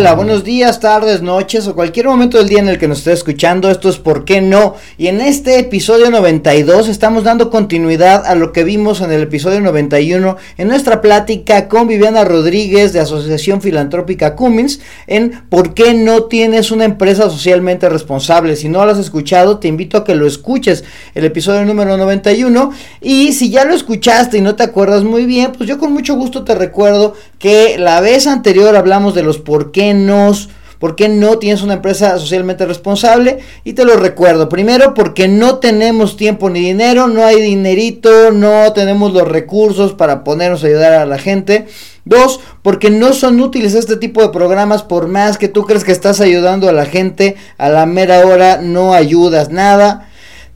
Hola, buenos días, tardes, noches o cualquier momento del día en el que nos esté escuchando. Esto es ¿Por qué no? Y en este episodio 92 estamos dando continuidad a lo que vimos en el episodio 91 en nuestra plática con Viviana Rodríguez de Asociación Filantrópica Cummins en ¿Por qué no tienes una empresa socialmente responsable? Si no lo has escuchado, te invito a que lo escuches, el episodio número 91. Y si ya lo escuchaste y no te acuerdas muy bien, pues yo con mucho gusto te recuerdo que la vez anterior hablamos de los por qué no, por qué no tienes una empresa socialmente responsable. Y te lo recuerdo, primero porque no tenemos tiempo ni dinero, no hay dinerito, no tenemos los recursos para ponernos a ayudar a la gente. Dos, porque no son útiles este tipo de programas, por más que tú crees que estás ayudando a la gente, a la mera hora no ayudas nada.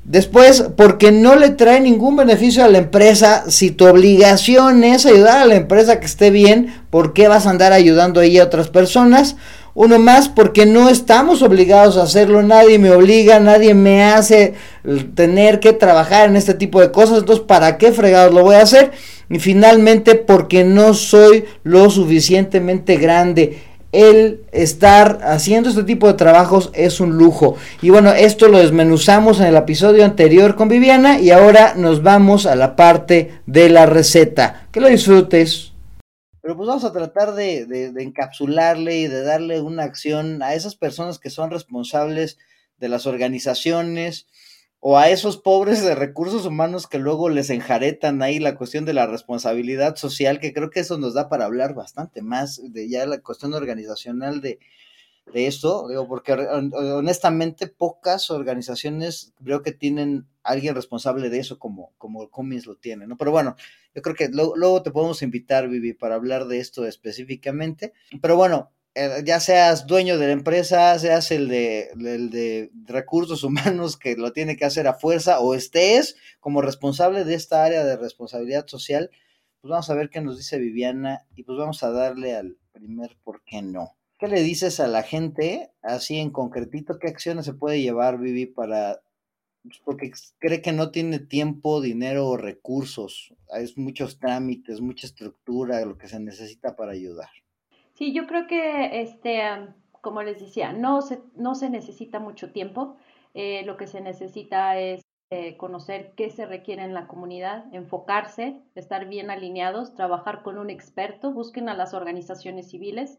Después, porque no le trae ningún beneficio a la empresa, si tu obligación es ayudar a la empresa que esté bien, ¿por qué vas a andar ayudando ahí a otras personas? Uno más, porque no estamos obligados a hacerlo, nadie me obliga, nadie me hace tener que trabajar en este tipo de cosas, entonces ¿para qué fregados lo voy a hacer? Y finalmente, porque no soy lo suficientemente grande el estar haciendo este tipo de trabajos es un lujo. Y bueno, esto lo desmenuzamos en el episodio anterior con Viviana y ahora nos vamos a la parte de la receta. Que lo disfrutes. Pero pues vamos a tratar de, de encapsularle y de darle una acción a esas personas que son responsables de las organizaciones, o a esos pobres de recursos humanos que luego les enjaretan ahí la cuestión de la responsabilidad social, que creo que eso nos da para hablar bastante más de ya la cuestión organizacional de, de esto, digo, porque honestamente pocas organizaciones creo que tienen alguien responsable de eso como, como Cummins lo tiene, ¿no? Pero bueno, yo creo que luego te podemos invitar, Vivi, para hablar de esto específicamente. Pero bueno, ya seas dueño de la empresa, seas el de, el de recursos humanos que lo tiene que hacer a fuerza o estés como responsable de esta área de responsabilidad social, pues vamos a ver qué nos dice Viviana y pues vamos a darle al primer por qué no. ¿Qué le dices a la gente así en concretito? ¿Qué acciones se puede llevar Vivi para pues, porque cree que no tiene tiempo, dinero o recursos. Hay muchos trámites, mucha estructura, lo que se necesita para ayudar. Sí, yo creo que, este, como les decía, no se, no se necesita mucho tiempo. Eh, lo que se necesita es eh, conocer qué se requiere en la comunidad, enfocarse, estar bien alineados, trabajar con un experto, busquen a las organizaciones civiles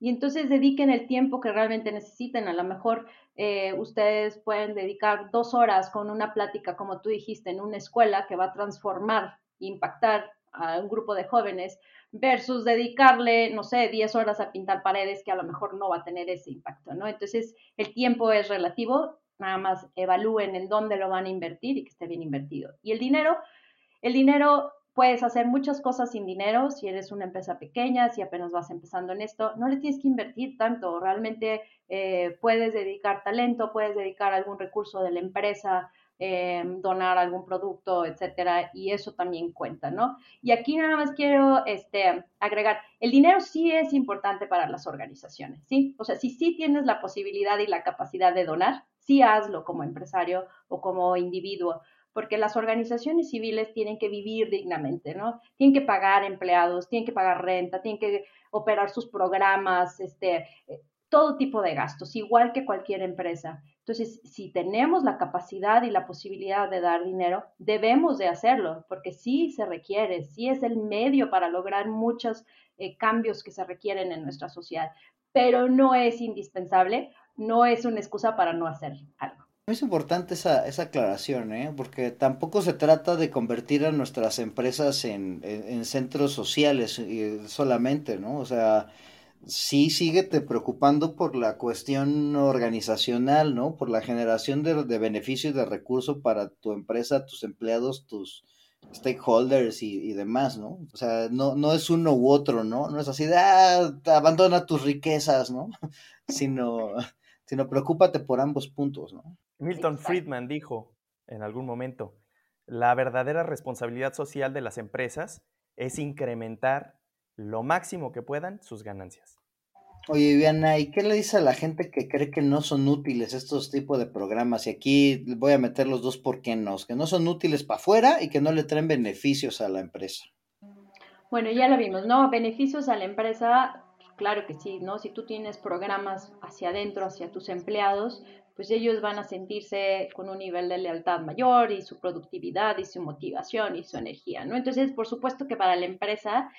y entonces dediquen el tiempo que realmente necesiten. A lo mejor eh, ustedes pueden dedicar dos horas con una plática, como tú dijiste, en una escuela que va a transformar, impactar a un grupo de jóvenes versus dedicarle, no sé, 10 horas a pintar paredes que a lo mejor no va a tener ese impacto, ¿no? Entonces, el tiempo es relativo, nada más evalúen en dónde lo van a invertir y que esté bien invertido. Y el dinero, el dinero puedes hacer muchas cosas sin dinero, si eres una empresa pequeña, si apenas vas empezando en esto, no le tienes que invertir tanto, realmente eh, puedes dedicar talento, puedes dedicar algún recurso de la empresa Em, donar algún producto, etcétera, y eso también cuenta, ¿no? Y aquí nada más quiero este, agregar, el dinero sí es importante para las organizaciones, ¿sí? O sea, si sí tienes la posibilidad y la capacidad de donar, sí hazlo como empresario o como individuo, porque las organizaciones civiles tienen que vivir dignamente, ¿no? Tienen que pagar empleados, tienen que pagar renta, tienen que operar sus programas, este, eh, todo tipo de gastos, igual que cualquier empresa. Entonces, si tenemos la capacidad y la posibilidad de dar dinero, debemos de hacerlo, porque sí se requiere, sí es el medio para lograr muchos eh, cambios que se requieren en nuestra sociedad, pero no es indispensable, no es una excusa para no hacer algo. Es importante esa, esa aclaración, ¿eh? porque tampoco se trata de convertir a nuestras empresas en, en centros sociales eh, solamente, ¿no? O sea, sí síguete preocupando por la cuestión organizacional, ¿no? Por la generación de, de beneficios y de recursos para tu empresa, tus empleados, tus stakeholders y, demás, ¿no? O sea, no, no es uno u otro, ¿no? No es así de, ah, abandona tus riquezas, ¿no? sino, sino preocúpate por ambos puntos, ¿no? Milton Friedman dijo en algún momento, la verdadera responsabilidad social de las empresas es incrementar lo máximo que puedan sus ganancias. Oye, Viviana, ¿y qué le dice a la gente que cree que no son útiles estos tipos de programas? Y aquí voy a meter los dos por qué no, que no son útiles para afuera y que no le traen beneficios a la empresa. Bueno, ya lo vimos, ¿no? Beneficios a la empresa, Claro que sí, ¿no? Si tú tienes programas hacia adentro, hacia tus empleados, pues ellos van a sentirse con un nivel de lealtad mayor y su productividad y su motivación y su energía, ¿no? Entonces, por supuesto que para la empresa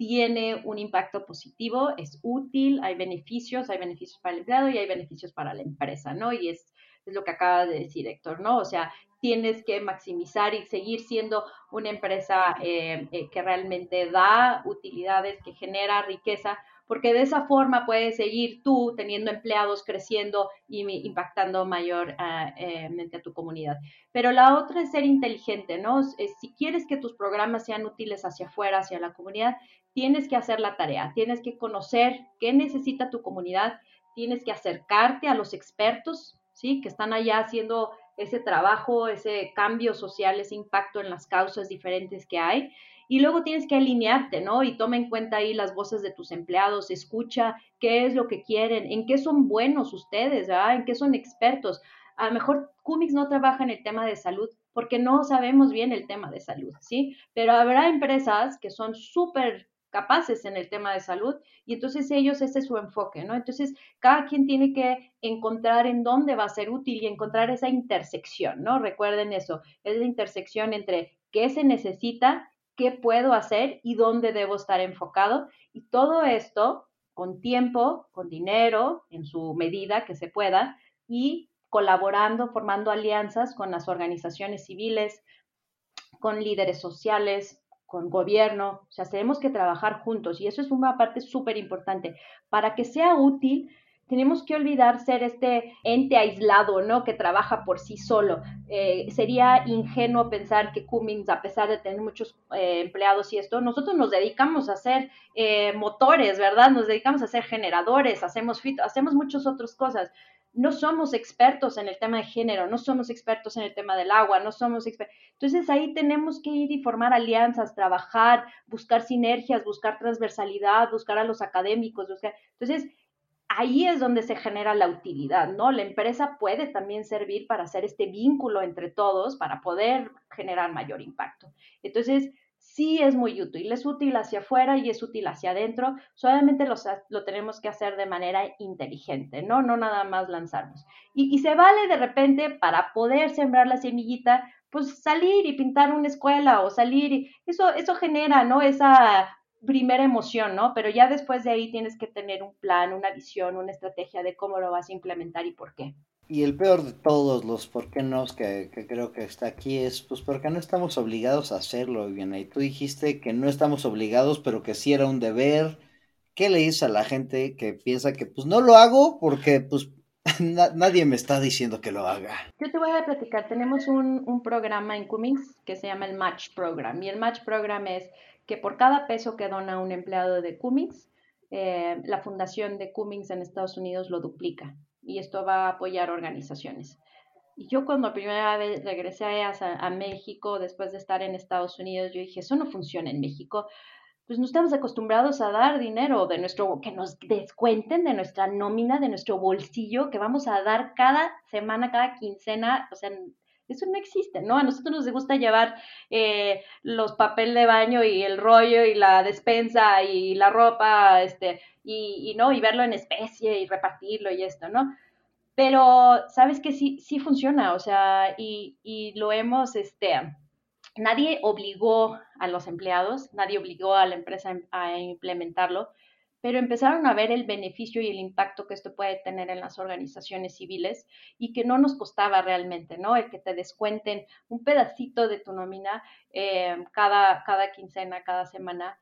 tiene un impacto positivo, es útil, hay beneficios, hay beneficios para el empleado y hay beneficios para la empresa, ¿no? Y es, lo que acaba de decir Héctor, ¿no? O sea, tienes que maximizar y seguir siendo una empresa eh, eh, que realmente da utilidades, que genera riqueza, porque de esa forma puedes seguir tú teniendo empleados creciendo y impactando mayormente ah, eh, a tu comunidad. Pero la otra es ser inteligente, ¿no? si quieres que tus programas sean útiles hacia afuera, hacia la comunidad, tienes que hacer la tarea, tienes que conocer qué necesita tu comunidad, tienes que acercarte a los expertos, ¿sí? Que están allá haciendo ese trabajo, ese cambio social, ese impacto en las causas diferentes que hay y luego tienes que alinearte, ¿no? Y toma en cuenta ahí las voces de tus empleados, escucha qué es lo que quieren, en qué son buenos ustedes, ¿verdad? En qué son expertos. A lo mejor Cumix no trabaja en el tema de salud porque no sabemos bien el tema de salud, ¿sí? Pero habrá empresas que son súper capaces en el tema de salud y entonces ellos ese es su enfoque, ¿no? Entonces cada quien tiene que encontrar en dónde va a ser útil y encontrar esa intersección, ¿no? Recuerden eso, es la intersección entre qué se necesita qué puedo hacer y dónde debo estar enfocado. Y todo esto con tiempo, con dinero, en su medida que se pueda, y colaborando, formando alianzas con las organizaciones civiles, con líderes sociales, con gobierno. O sea, tenemos que trabajar juntos y eso es una parte súper importante. Para que sea útil, tenemos que olvidar ser este ente aislado, ¿no? Que trabaja por sí solo. Eh, sería ingenuo pensar que Cummins, a pesar de tener muchos eh, empleados y esto, nosotros nos dedicamos a hacer eh, motores, ¿verdad? Nos dedicamos a hacer generadores, hacemos fit, hacemos muchas otras cosas. No somos expertos en el tema de género, no somos expertos en el tema del agua, no somos expertos. Entonces ahí tenemos que ir y formar alianzas, trabajar, buscar sinergias, buscar transversalidad, buscar a los académicos, buscar. Entonces, ahí es donde se genera la utilidad, ¿no? La empresa puede también servir para hacer este vínculo entre todos, para poder generar mayor impacto. Entonces, sí es muy útil, es útil hacia afuera y es útil hacia adentro, solamente lo, tenemos que hacer de manera inteligente, ¿no? No nada más lanzarnos. Y, y se vale de repente para poder sembrar la semillita, pues salir y pintar una escuela o salir, y eso, eso genera, ¿no? Esa primera emoción, ¿no? Pero ya después de ahí tienes que tener un plan, una visión, una estrategia de cómo lo vas a implementar y por qué. Y el peor de todos los por qué no que, creo que está aquí es, pues, porque no estamos obligados a hacerlo, Viviana. Y tú dijiste que no estamos obligados, pero que sí era un deber. ¿Qué le dices a la gente que piensa que, pues, no lo hago porque, pues, nadie me está diciendo que lo haga? Yo te voy a platicar. Tenemos un, un programa en Cummings que se llama el Match Program. Y el Match Program es que por cada peso que dona un empleado de Cummings, eh, la fundación de Cummings en Estados Unidos lo duplica y esto va a apoyar organizaciones. Y yo cuando primera vez regresé a, a, México después de estar en Estados Unidos, yo dije, eso no funciona en México. Pues no estamos acostumbrados a dar dinero de nuestro, que nos descuenten de nuestra nómina, de nuestro bolsillo, que vamos a dar cada semana, cada quincena, o sea, eso no existe, ¿no? A nosotros nos gusta llevar eh, los papel de baño y el rollo y la despensa y la ropa, este, y, no, y verlo en especie y repartirlo y esto, ¿no? Pero, ¿sabes que sí, sí funciona? O sea, y, y lo hemos, este, nadie obligó a los empleados, nadie obligó a la empresa a implementarlo, pero empezaron a ver el beneficio y el impacto que esto puede tener en las organizaciones civiles y que no nos costaba realmente, ¿no? El que te descuenten un pedacito de tu nómina eh, cada, cada quincena, cada semana,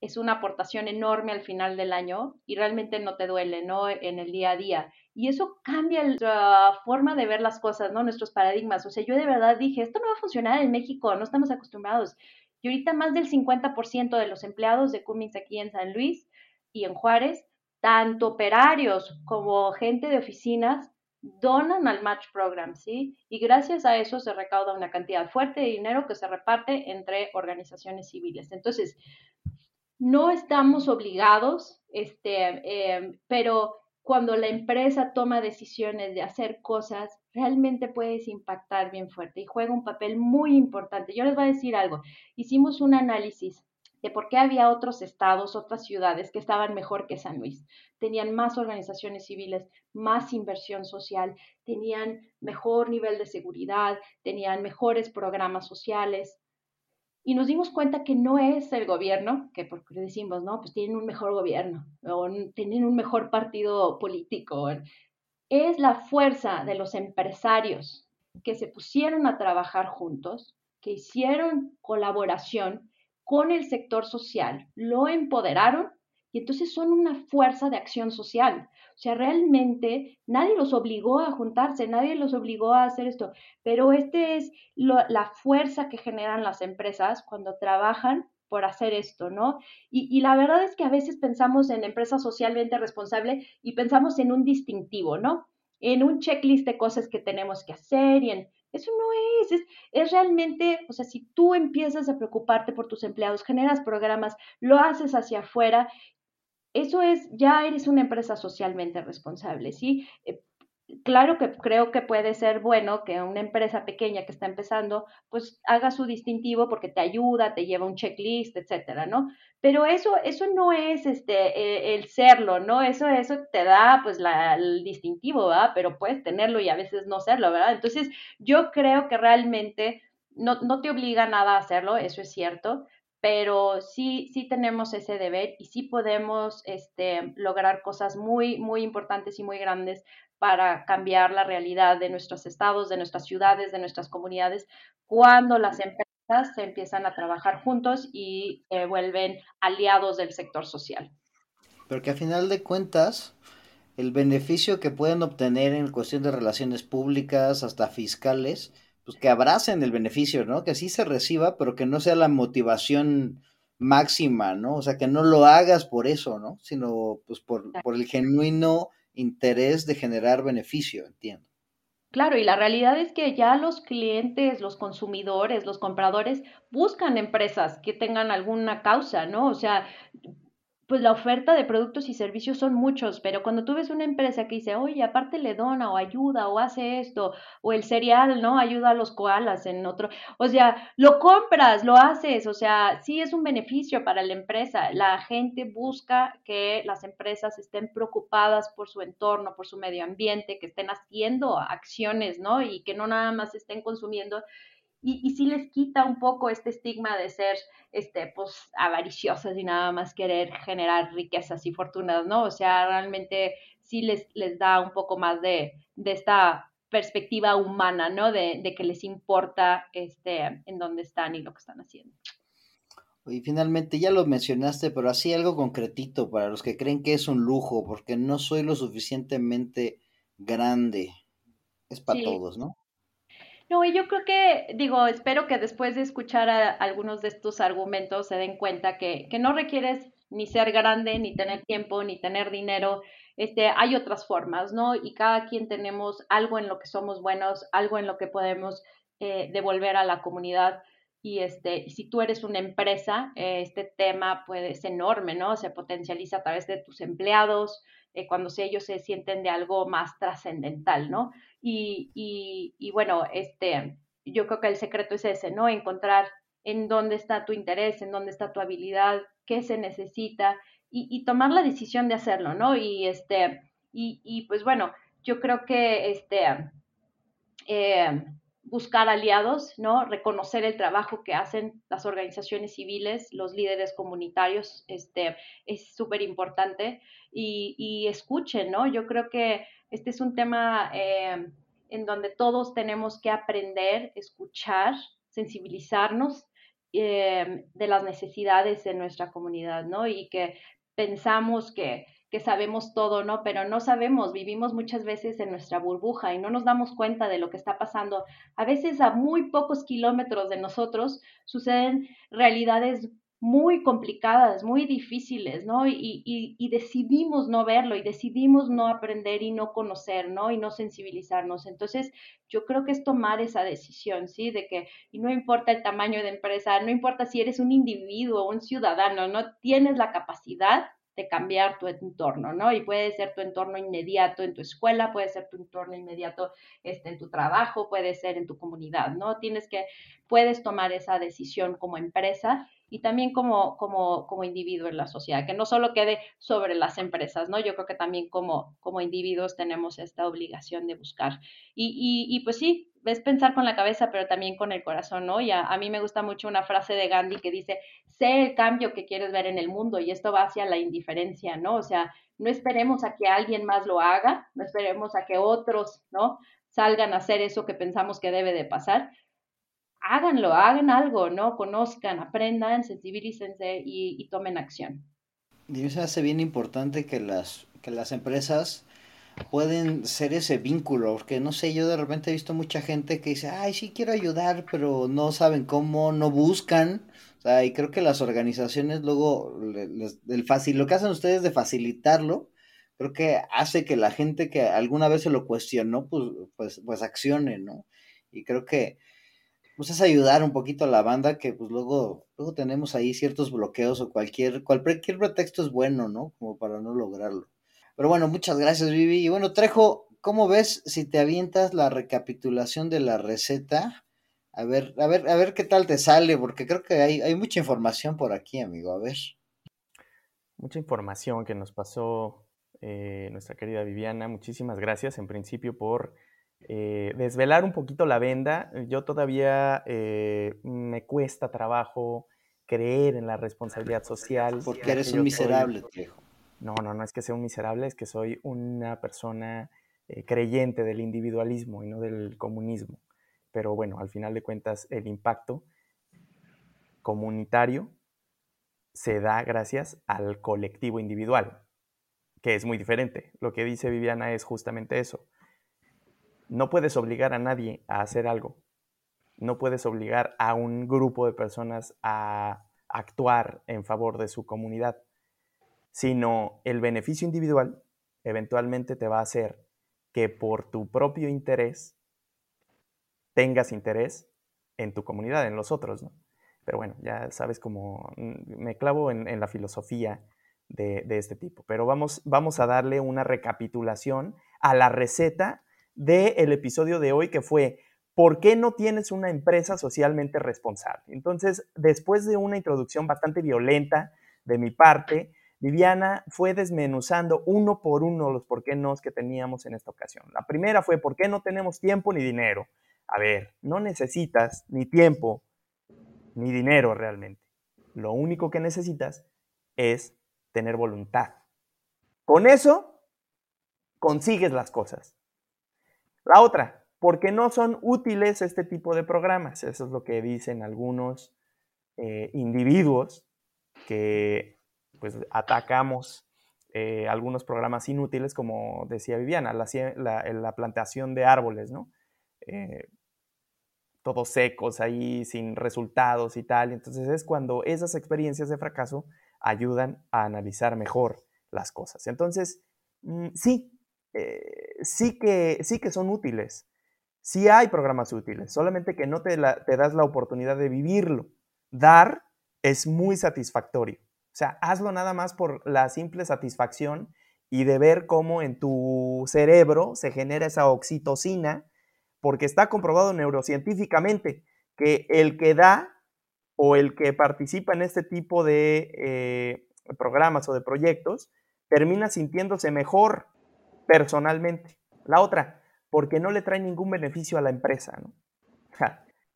es una aportación enorme al final del año y realmente no te duele, ¿no? En el día a día. Y eso cambia nuestra forma de ver las cosas, ¿no? Nuestros paradigmas. O sea, yo de verdad dije, esto no va a funcionar en México, no estamos acostumbrados. Y ahorita más del 50% de los empleados de Cummins aquí en San Luis y en Juárez, tanto operarios como gente de oficinas donan al Match Program, ¿sí? Y gracias a eso se recauda una cantidad fuerte de dinero que se reparte entre organizaciones civiles. Entonces, no estamos obligados, este, em, pero cuando la empresa toma decisiones de hacer cosas, realmente puedes impactar bien fuerte y juega un papel muy importante. Yo les voy a decir algo. Hicimos un análisis de por qué había otros estados, otras ciudades que estaban mejor que San Luis. Tenían más organizaciones civiles, más inversión social, tenían mejor nivel de seguridad, tenían mejores programas sociales. Y nos dimos cuenta que no es el gobierno, que porque decimos, no, pues tienen un mejor gobierno o tienen un mejor partido político. Es la fuerza de los empresarios que se pusieron a trabajar juntos, que hicieron colaboración con el sector social, lo empoderaron y entonces son una fuerza de acción social. O sea, realmente nadie los obligó a juntarse, nadie los obligó a hacer esto, pero este es la fuerza que generan las empresas cuando trabajan por hacer esto, ¿no? Y, y, la verdad es que a veces pensamos en empresa socialmente responsable y pensamos en un distintivo, ¿no? En un checklist de cosas que tenemos que hacer y en eso no es, es, realmente, o sea, si tú empiezas a preocuparte por tus empleados, generas programas, lo haces hacia afuera, eso es, ya eres una empresa socialmente responsable, ¿sí? Eh, claro que creo que puede ser bueno que una empresa pequeña que está empezando, pues haga su distintivo porque te ayuda, te lleva un checklist, etcétera, ¿no? Pero eso, eso no es este, eh, el serlo, ¿no? Eso, eso te da, pues, la, el distintivo, ¿verdad? Pero puedes tenerlo y a veces no serlo, ¿verdad? Entonces, yo creo que realmente no, no te obliga nada a hacerlo, eso es cierto, pero sí, sí tenemos ese deber y sí podemos este, lograr cosas muy, muy importantes y muy grandes para cambiar la realidad de nuestros estados, de nuestras ciudades, de nuestras comunidades, cuando las empresas se empiezan a trabajar juntos y se vuelven aliados del sector social. Porque a final de cuentas, el beneficio que pueden obtener en cuestión de relaciones públicas, hasta fiscales, pues que abracen el beneficio, ¿no? Que sí se reciba, pero que no sea la motivación máxima, ¿no? O sea, que no lo hagas por eso, ¿no? Sino pues por, por el genuino interés de generar beneficio, entiendo. Claro, y la realidad es que ya los clientes, los consumidores, los compradores buscan empresas que tengan alguna causa, ¿no? O sea, pues la oferta de productos y servicios son muchos, pero cuando tú ves una empresa que dice, oye, aparte le dona o ayuda o hace esto, o el cereal, ¿no? Ayuda a los koalas en otro, o sea, lo compras, lo haces, o sea, sí es un beneficio para la empresa. La gente busca que las empresas estén preocupadas por su entorno, por su medio ambiente, que estén haciendo acciones, ¿no? Y que no nada más estén consumiendo y, y sí les quita un poco este estigma de ser este, pues, avariciosas y nada más querer generar riquezas y fortunas, ¿no? O sea, realmente sí les, les da un poco más de, de esta perspectiva humana, ¿no? De, de, que les importa este, en dónde están y lo que están haciendo. Y finalmente ya lo mencionaste, pero así algo concretito para los que creen que es un lujo, porque no soy lo suficientemente grande. Es para todos, ¿no? No, y yo creo que, digo, espero que después de escuchar algunos de estos argumentos se den cuenta que, que no requieres ni ser grande, ni tener tiempo, ni tener dinero. Este, hay otras formas, ¿no? Y cada quien tenemos algo en lo que somos buenos, algo en lo que podemos eh, devolver a la comunidad. Y este, si tú eres una empresa, eh, este tema puede ser enorme, ¿no? Se potencializa a través de tus empleados, eh, cuando ellos se sienten de algo más trascendental, ¿no? Y, y, bueno, este, yo creo que el secreto es ese, ¿no? Encontrar en dónde está tu interés, en dónde está tu habilidad, qué se necesita y, y tomar la decisión de hacerlo, ¿no? Y este, y, y pues bueno, yo creo que este, eh, buscar aliados, ¿no? Reconocer el trabajo que hacen las organizaciones civiles, los líderes comunitarios, este, es súper importante y, escuchen, ¿no? Yo creo que este es un tema eh, en donde todos tenemos que aprender, escuchar, sensibilizarnos eh, de las necesidades de nuestra comunidad, ¿no? Y que pensamos que, que sabemos todo, ¿no? Pero no sabemos, vivimos muchas veces en nuestra burbuja y no nos damos cuenta de lo que está pasando. A veces a muy pocos kilómetros de nosotros suceden realidades muy complicadas, muy difíciles, ¿no? Y, decidimos no verlo y decidimos no aprender y no conocer, ¿no? Y no sensibilizarnos. Entonces, yo creo que es tomar esa decisión, ¿sí? De que, y no importa el tamaño de empresa, no importa si eres un individuo un ciudadano, no tienes la capacidad cambiar tu entorno, ¿no? Y puede ser tu entorno inmediato en tu escuela, puede ser tu entorno inmediato este, en tu trabajo, puede ser en tu comunidad, ¿no? Tienes que, puedes tomar esa decisión como empresa y también como, como, como individuo en la sociedad, que no solo quede sobre las empresas, ¿no? Yo creo que también como, como individuos tenemos esta obligación de buscar. Y, y, pues sí, es pensar con la cabeza, pero también con el corazón, ¿no? Y a, a, mí me gusta mucho una frase de Gandhi que dice, sé el cambio que quieres ver en el mundo y esto va hacia la indiferencia, ¿no? O sea, no esperemos a que alguien más lo haga, no esperemos a que otros, ¿no? Salgan a hacer eso que pensamos que debe de pasar, háganlo, hagan algo, ¿no? Conozcan, aprendan, sensibilícense y, y tomen acción. Y me hace bien importante que las, que las empresas pueden ser ese vínculo, porque no sé, yo de repente he visto mucha gente que dice, ay, sí quiero ayudar, pero no saben cómo, no buscan, o sea, y creo que las organizaciones luego, el fácil, lo que hacen ustedes de facilitarlo, creo que hace que la gente que alguna vez se lo cuestionó, pues, pues, pues accione, ¿no? Y creo que pues es ayudar un poquito a la banda que pues luego, luego tenemos ahí ciertos bloqueos o cualquier, cualquier pretexto es bueno, ¿no? Como para no lograrlo. Pero bueno, muchas gracias Vivi. Y bueno, Trejo, ¿cómo ves si te avientas la recapitulación de la receta? A ver, a ver, a ver qué tal te sale, porque creo que hay, hay mucha información por aquí, amigo. A ver. Mucha información que nos pasó eh, nuestra querida Viviana. Muchísimas gracias en principio por eh, desvelar un poquito la venda. Yo todavía eh, me cuesta trabajo creer en la responsabilidad social. Porque eres un miserable, No, no, no es que sea un miserable, es que soy una persona eh, creyente del individualismo y no del comunismo. Pero bueno, al final de cuentas, el impacto comunitario se da gracias al colectivo individual, que es muy diferente. Lo que dice Viviana es justamente eso no puedes obligar a nadie a hacer algo. No puedes obligar a un grupo de personas a actuar en favor de su comunidad, sino el beneficio individual eventualmente te va a hacer que por tu propio interés tengas interés en tu comunidad, en los otros, ¿no? Pero bueno, ya sabes cómo mm, me clavo en, la filosofía de, este tipo. Pero vamos, vamos a darle una recapitulación a la receta del episodio de hoy que fue ¿Por qué no tienes una empresa socialmente responsable? Entonces, después de una introducción bastante violenta de mi parte, Viviana fue desmenuzando uno por uno los por qué no que teníamos en esta ocasión. La primera fue ¿por qué no tenemos tiempo ni dinero? A ver, no necesitas ni tiempo ni dinero realmente. Lo único que necesitas es tener voluntad. Con eso consigues las cosas. La otra, porque no son útiles este tipo de programas. Eso es lo que dicen algunos eh, individuos que pues atacamos eh, algunos programas inútiles, como decía Viviana, la, plantación de árboles, ¿no? Eh, todos secos ahí, sin resultados y tal. Entonces es cuando esas experiencias de fracaso ayudan a analizar mejor las cosas. Entonces, mm, sí, eh, sí, que, sí que son útiles. Sí hay programas útiles, solamente que no te, te das la oportunidad de vivirlo. Dar es muy satisfactorio. Sea, hazlo nada más por la simple satisfacción y de ver cómo en tu cerebro se genera esa oxitocina, porque está comprobado neurocientíficamente que el que da o el que participa en este tipo de eh, programas o de proyectos termina sintiéndose mejor personalmente. La otra, porque no le trae ningún beneficio a la empresa. ¿no?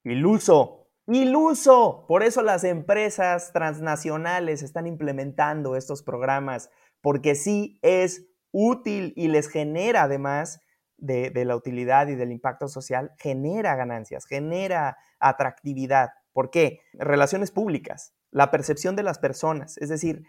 iluso, iluso. Por eso las empresas transnacionales están implementando estos programas, porque sí es útil y les genera además de, de, la utilidad y del impacto social, genera ganancias, genera atractividad. ¿Por qué? Relaciones públicas, la percepción de las personas, es decir,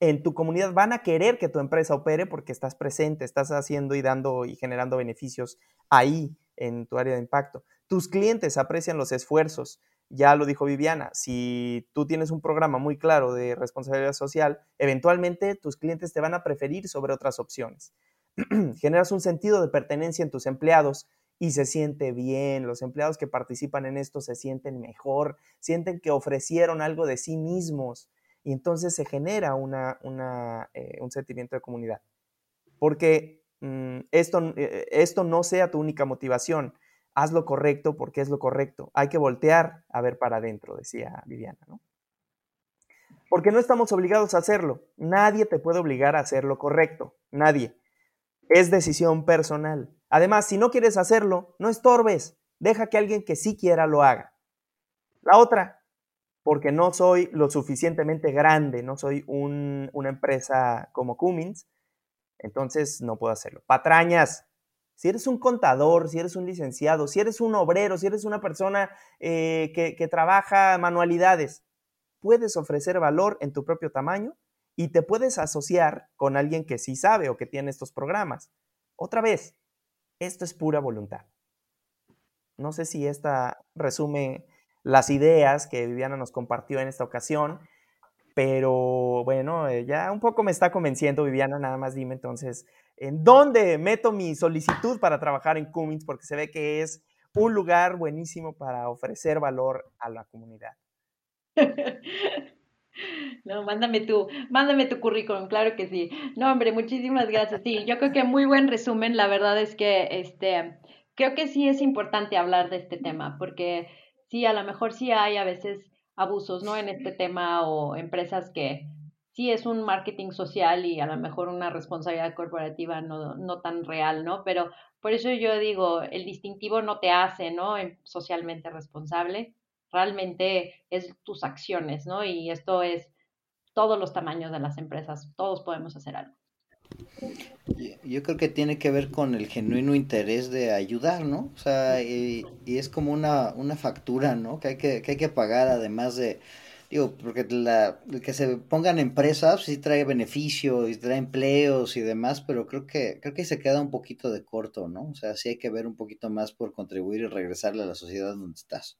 en tu comunidad van a querer que tu empresa opere porque estás presente, estás haciendo y dando y generando beneficios ahí en tu área de impacto. Tus clientes aprecian los esfuerzos. Ya lo dijo Viviana, si tú tienes un programa muy claro de responsabilidad social, eventualmente tus clientes te van a preferir sobre otras opciones. Generas un sentido de pertenencia en tus empleados y se siente bien. Los empleados que participan en esto se sienten mejor, sienten que ofrecieron algo de sí mismos y entonces se genera eh, un sentimiento de comunidad. Porque mm, esto, eh, esto no sea tu única motivación. Haz lo correcto porque es lo correcto. Hay que voltear a ver para adentro, decía Viviana. porque no estamos obligados a hacerlo. Nadie te puede obligar a hacer lo correcto, nadie. Es decisión personal. Además, si no quieres hacerlo, no estorbes, deja que alguien que sí quiera lo haga. La otra, porque no soy lo suficientemente grande, no soy una empresa como Cummins, entonces no puedo hacerlo. Patrañas, si eres un contador, si eres un licenciado, si eres un obrero, si eres una persona eh, que, que trabaja manualidades, puedes ofrecer valor en tu propio tamaño y te puedes asociar con alguien que sí sabe o que tiene estos programas. Otra vez, esto es pura voluntad. No sé si esta resume las ideas que Viviana nos compartió en esta ocasión. Pero bueno, ya un poco me está convenciendo, Viviana, nada más dime entonces, ¿en dónde meto mi solicitud para trabajar en Cummins? Porque se ve que es un lugar buenísimo para ofrecer valor a la comunidad. No, mándame tu, mándame tu currículum, claro que sí. No, hombre, muchísimas gracias. Sí, yo creo que muy buen resumen. La verdad es que este, creo que sí es importante hablar de este tema, porque sí, a lo mejor sí hay a veces abusos, ¿no? En este tema o empresas que sí es un marketing social y a lo mejor una responsabilidad corporativa no, no tan real, ¿no? Pero por eso yo digo, el distintivo no te hace, ¿no? Socialmente responsable, realmente es tus acciones, ¿no? Y esto es todos los tamaños de las empresas, todos podemos hacer algo. Yo creo que tiene que ver con el genuino interés de ayudar, ¿no? O sea, y, es como una, una factura, ¿no? Que hay que, que hay que pagar además de, digo, porque la, que se pongan empresas sí trae beneficios y trae empleos y demás, pero creo que, creo que se queda un poquito de corto, ¿no? O sea, sí hay que ver un poquito más por contribuir y regresarle a la sociedad donde estás.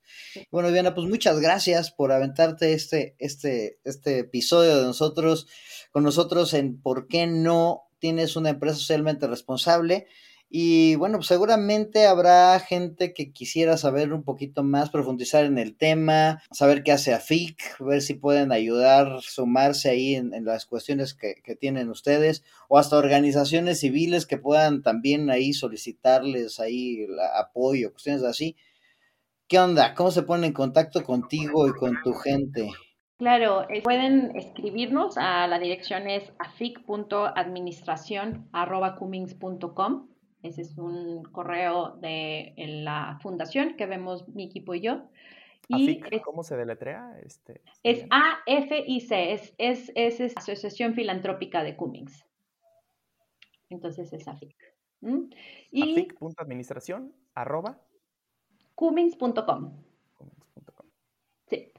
Bueno, Diana, pues muchas gracias por aventarte este, este, este episodio de nosotros, con nosotros en ¿Por qué no tienes una empresa socialmente responsable? Y bueno, pues seguramente habrá gente que quisiera saber un poquito más, profundizar en el tema, saber qué hace AFIC, ver si pueden ayudar, sumarse ahí en, las cuestiones que, tienen ustedes, o hasta organizaciones civiles que puedan también ahí solicitarles ahí apoyo, cuestiones así. ¿Qué onda? ¿Cómo se ponen en contacto contigo y con tu gente? Claro, eh, pueden escribirnos a la dirección es afic.administración.com ese es un correo de la fundación que vemos mi equipo y yo. Y ¿Cómo se deletrea? Este, es A-F-I-C, es, es, es, Asociación Filantrópica de Cummings. Entonces es AFIC. ¿Mm? Y afic.administración, arroba. Cummings.com. Sí.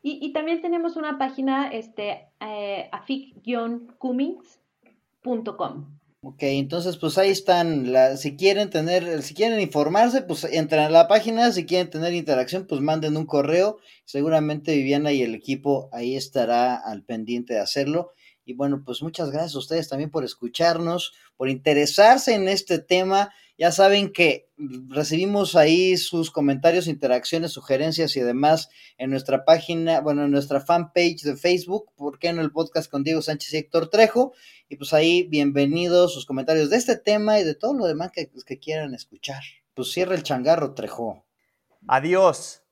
Y, y, también tenemos una página, este, eh, afic-cummings.com. Ok, entonces pues ahí están, la, si quieren tener, si quieren informarse, pues entran a la página, si quieren tener interacción, pues manden un correo, seguramente Viviana y el equipo ahí estará al pendiente de hacerlo. Y bueno, pues muchas gracias a ustedes también por escucharnos, por interesarse en este tema. Ya saben que recibimos ahí sus comentarios, interacciones, sugerencias y demás en nuestra página, bueno, en nuestra fanpage de Facebook, ¿por qué no el podcast con Diego Sánchez y Héctor Trejo? Y pues ahí, bienvenidos sus comentarios de este tema y de todo lo demás que, quieran escuchar. Pues cierra el changarro, Trejo. Adiós.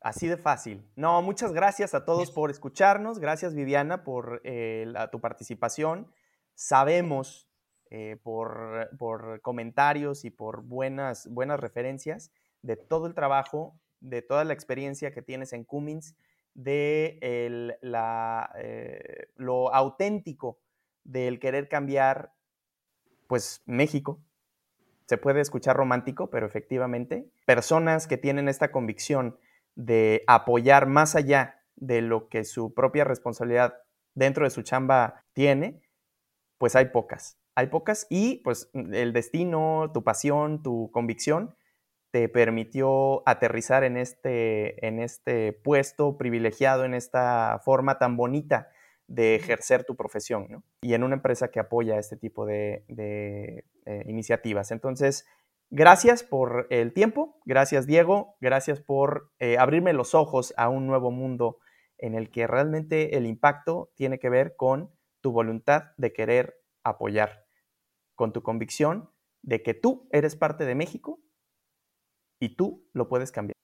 Así de fácil. No, muchas gracias a todos por escucharnos. Gracias, Viviana, por eh, tu participación. Sabemos eh, por, comentarios y por buenas, buenas referencias de todo el trabajo, de toda la experiencia que tienes en Cummins, de la, eh, lo auténtico del querer cambiar, pues, México. Se puede escuchar romántico, pero efectivamente, personas que tienen esta convicción de apoyar más allá de lo que su propia responsabilidad dentro de su chamba tiene, pues hay pocas. Hay pocas y pues el destino, tu pasión, tu convicción te permitió aterrizar en este, en este puesto privilegiado, en esta forma tan bonita de ejercer tu profesión, Y en una empresa que apoya este tipo de, eh, iniciativas. Entonces, Gracias por el tiempo, gracias Diego, gracias por eh, abrirme los ojos a un nuevo mundo en el que realmente el impacto tiene que ver con tu voluntad de querer apoyar, con tu convicción de que tú eres parte de México y tú lo puedes cambiar.